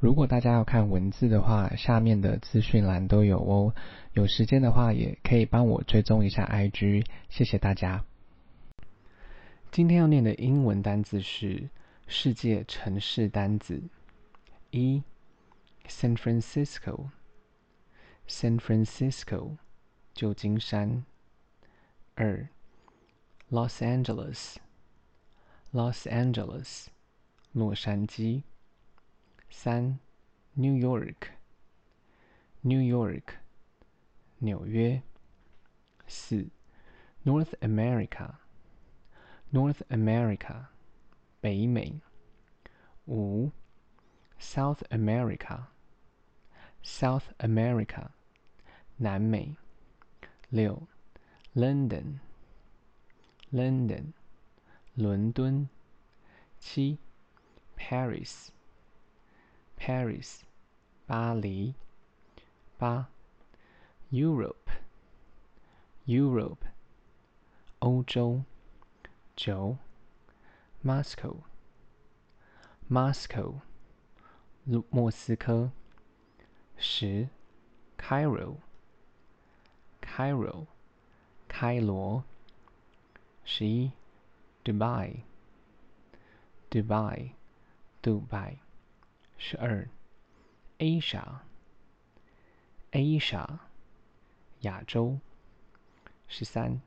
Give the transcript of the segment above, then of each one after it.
如果大家要看文字的话，下面的资讯栏都有哦。有时间的话，也可以帮我追踪一下 IG，谢谢大家。今天要念的英文单字是世界城市单字：一，San Francisco，San Francisco，旧金山；二，Los Angeles，Los Angeles，洛杉矶。三，New York，New York，纽约。四，North America，North America，北美。五，South America，South America，南美。六，London，London，伦敦。七，Paris。Paris，巴黎。八，Europe，Europe，欧洲。九，Moscow，Moscow，莫斯科。十，Cairo，Cairo，开罗。十一，Dubai，Dubai，杜拜。 十二，Asia，Asia，亚洲。十三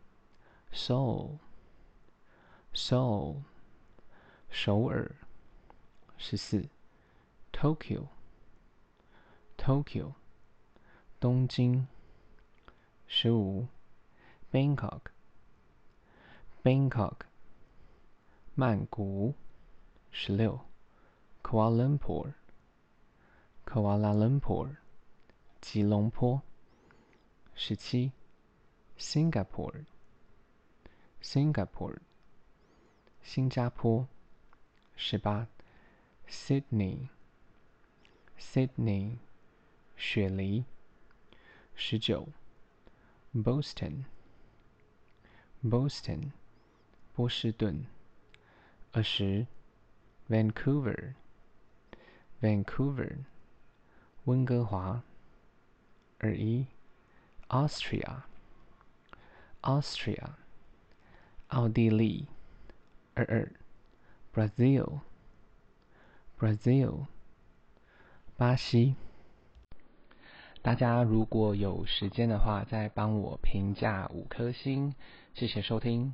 ，Seoul，Seoul，首尔。十四，Tokyo，Tokyo，东京。十五，Bangkok，Bangkok，曼谷。十六，Kuala Lumpur。科瓦拉伦坡，吉隆坡。十七，Singapore，Singapore，新加坡。十八，Sydney，Sydney，雪梨。十九，Boston，Boston，波士顿。二十，Vancouver，Vancouver。温哥华，二一，Austria，Austria，奥地利，二二，Brazil，Brazil，巴西。大家如果有时间的话，再帮我评价五颗星，谢谢收听。